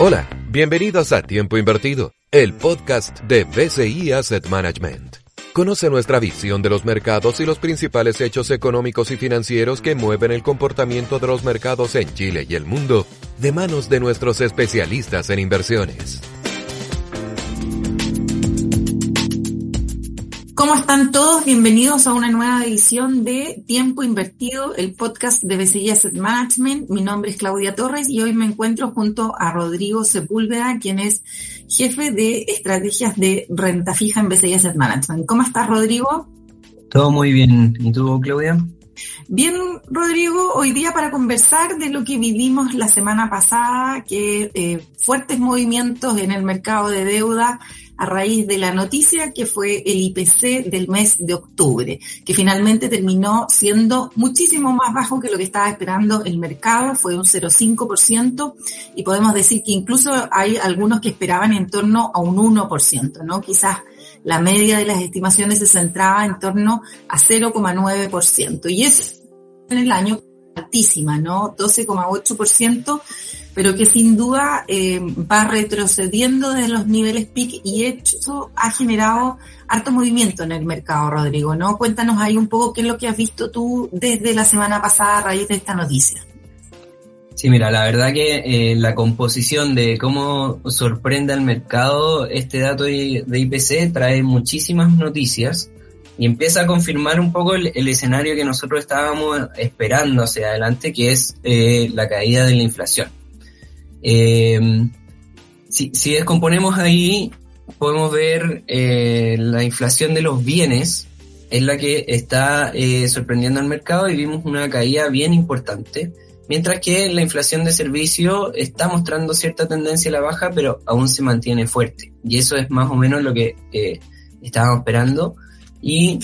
Hola, bienvenidos a Tiempo Invertido, el podcast de BCI Asset Management. Conoce nuestra visión de los mercados y los principales hechos económicos y financieros que mueven el comportamiento de los mercados en Chile y el mundo, de manos de nuestros especialistas en inversiones. ¿Cómo están todos? Bienvenidos a una nueva edición de Tiempo Invertido, el podcast de BCI Asset Management. Mi nombre es Claudia Torres y hoy me encuentro junto a Rodrigo Sepúlveda, quien es jefe de estrategias de renta fija en BCI Asset Management. ¿Cómo estás, Rodrigo? Todo muy bien. ¿Y tú, Claudia? Bien, Rodrigo, hoy día para conversar de lo que vivimos la semana pasada, que eh, fuertes movimientos en el mercado de deuda a raíz de la noticia que fue el IPC del mes de octubre, que finalmente terminó siendo muchísimo más bajo que lo que estaba esperando el mercado, fue un 0,5% y podemos decir que incluso hay algunos que esperaban en torno a un 1%, ¿no? Quizás la media de las estimaciones se centraba en torno a 0,9%. Y es en el año altísima, ¿no? 12,8%, pero que sin duda eh, va retrocediendo de los niveles PIC y eso ha generado harto movimiento en el mercado, Rodrigo, ¿no? Cuéntanos ahí un poco qué es lo que has visto tú desde la semana pasada a raíz de esta noticia. Sí, mira, la verdad que eh, la composición de cómo sorprende al mercado este dato de, IPC trae muchísimas noticias y empieza a confirmar un poco el, escenario que nosotros estábamos esperando hacia adelante, que es eh, la caída de la inflación. Eh, si, si, descomponemos ahí, podemos ver la inflación de los bienes, es la que está sorprendiendo al mercado y vimos una caída bien importante mientras que la inflación de servicio está mostrando cierta tendencia a la baja, pero aún se mantiene fuerte. Y eso es más o menos lo que eh, estábamos esperando. Y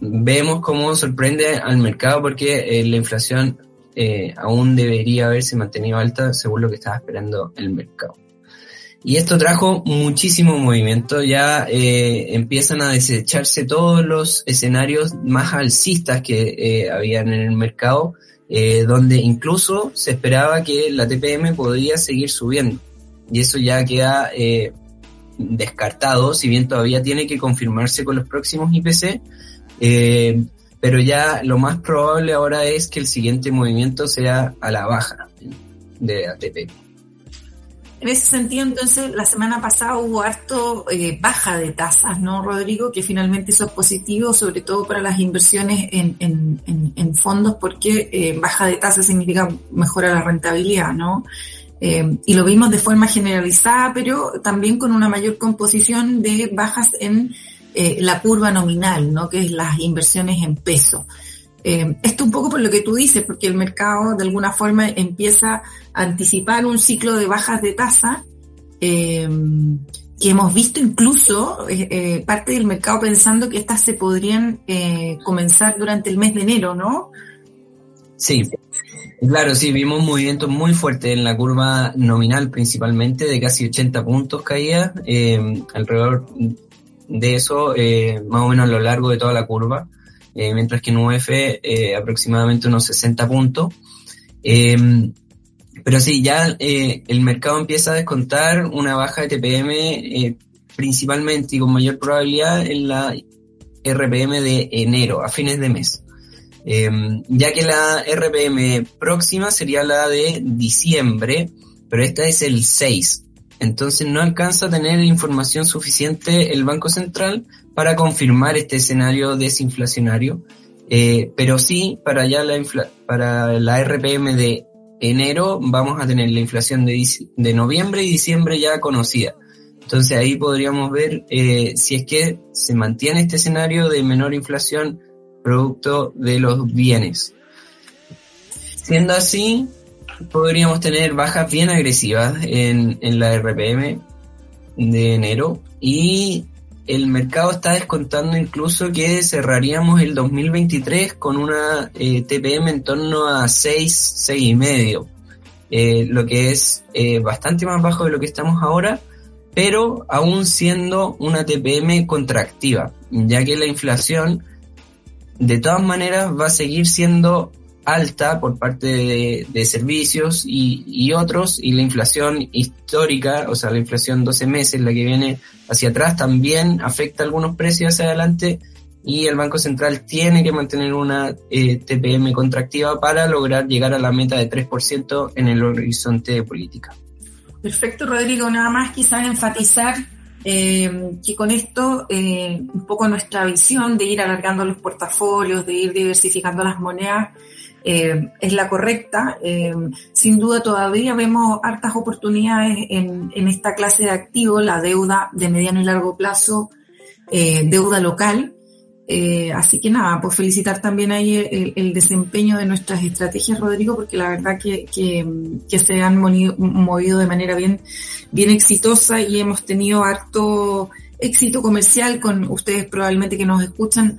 vemos cómo sorprende al mercado porque eh, la inflación eh, aún debería haberse mantenido alta según lo que estaba esperando el mercado. Y esto trajo muchísimo movimiento, ya empiezan a desecharse todos los escenarios más alcistas que habían en el mercado eh, donde incluso se esperaba que la TPM podría seguir subiendo. Y eso ya queda eh, descartado, si bien todavía tiene que confirmarse con los próximos IPC, eh, pero ya lo más probable ahora es que el siguiente movimiento sea a la baja de la TPM. En ese sentido, entonces, la semana pasada hubo harto eh, baja de tasas, ¿no, Rodrigo? Que finalmente eso es positivo, sobre todo para las inversiones en, fondos, porque eh, baja de tasas significa mejora la rentabilidad, ¿no? Eh, y lo vimos de forma generalizada, pero también con una mayor composición de bajas en la curva nominal, ¿no? Que es las inversiones en peso. Eh, esto un poco por lo que tú dices, porque el mercado de alguna forma empieza a anticipar un ciclo de bajas de tasa eh, que hemos visto incluso eh, parte del mercado pensando que estas se podrían comenzar durante el mes de enero, ¿no? Sí, claro, sí, vimos un movimiento muy fuerte en la curva nominal principalmente, de casi 80 puntos caída, alrededor de eso, más o menos a lo largo de toda la curva. Eh, mientras que en UF eh, aproximadamente unos 60 puntos. Eh, pero sí, ya el mercado empieza a descontar una baja de TPM principalmente y con mayor probabilidad en la RPM de enero, a fines de mes. ya que la RPM próxima sería la de diciembre, pero esta es el 6. Entonces no alcanza a tener información suficiente el Banco Central para confirmar este escenario desinflacionario, eh, pero sí para ya la, para la RPM de enero vamos a tener la inflación de, de noviembre y diciembre ya conocida. Entonces ahí podríamos ver eh, si es que se mantiene este escenario de menor inflación producto de los bienes. Siendo así, podríamos tener bajas bien agresivas en, en la RPM de enero y el mercado está descontando incluso que cerraríamos el 2023 con una eh, TPM en torno a 6, 6 y medio, eh, lo que es eh, bastante más bajo de lo que estamos ahora, pero aún siendo una TPM contractiva, ya que la inflación de todas maneras va a seguir siendo alta por parte de, servicios y, otros, y la inflación histórica, o sea, la inflación 12 meses, la que viene hacia atrás, también afecta algunos precios hacia adelante y el Banco Central tiene que mantener una eh, TPM contractiva para lograr llegar a la meta de 3% en el horizonte de política. Perfecto, Rodrigo. Nada más quizás enfatizar eh, que con esto eh, un poco nuestra visión de ir alargando los portafolios, de ir diversificando las monedas, eh, es la correcta. Eh, sin duda todavía vemos hartas oportunidades en, en, esta clase de activos, la deuda de mediano y largo plazo, eh, deuda local. así que nada, pues felicitar también ahí el, desempeño de nuestras estrategias, Rodrigo, porque la verdad que, que, que se han movido de manera bien, bien exitosa y hemos tenido harto éxito comercial con ustedes probablemente que nos escuchan.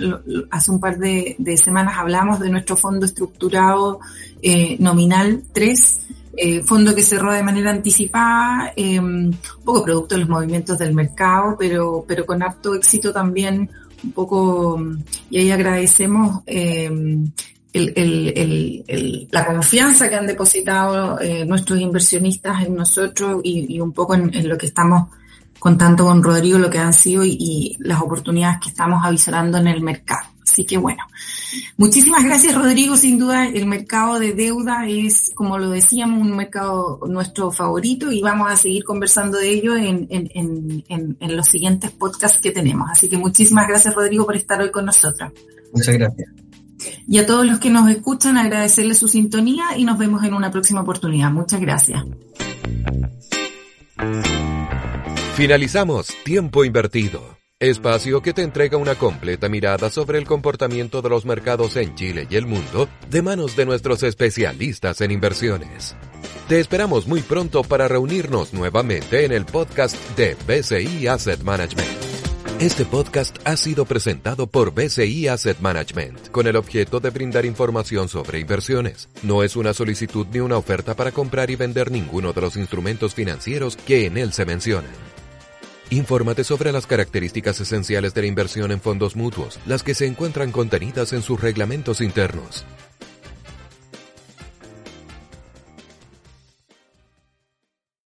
Hace un par de, semanas hablamos de nuestro fondo estructurado eh, nominal 3, eh, fondo que cerró de manera anticipada, eh, un poco producto de los movimientos del mercado, pero, pero con harto éxito también, un poco, y ahí agradecemos el, la confianza que han depositado nuestros inversionistas en nosotros y, un poco en, lo que estamos contando con Rodrigo lo que han sido y, las oportunidades que estamos avisorando en el mercado. Así que bueno, muchísimas gracias Rodrigo. Sin duda el mercado de deuda es, como lo decíamos, un mercado nuestro favorito y vamos a seguir conversando de ello en, en, en, en los siguientes podcasts que tenemos. Así que muchísimas gracias Rodrigo por estar hoy con nosotros. Muchas gracias. Y a todos los que nos escuchan, agradecerles su sintonía y nos vemos en una próxima oportunidad. Muchas gracias. Finalizamos Tiempo Invertido, espacio que te entrega una completa mirada sobre el comportamiento de los mercados en Chile y el mundo de manos de nuestros especialistas en inversiones. Te esperamos muy pronto para reunirnos nuevamente en el podcast de BCI Asset Management. Este podcast ha sido presentado por BCI Asset Management con el objeto de brindar información sobre inversiones. No es una solicitud ni una oferta para comprar y vender ninguno de los instrumentos financieros que en él se mencionan. Infórmate sobre las características esenciales de la inversión en fondos mutuos, las que se encuentran contenidas en sus reglamentos internos.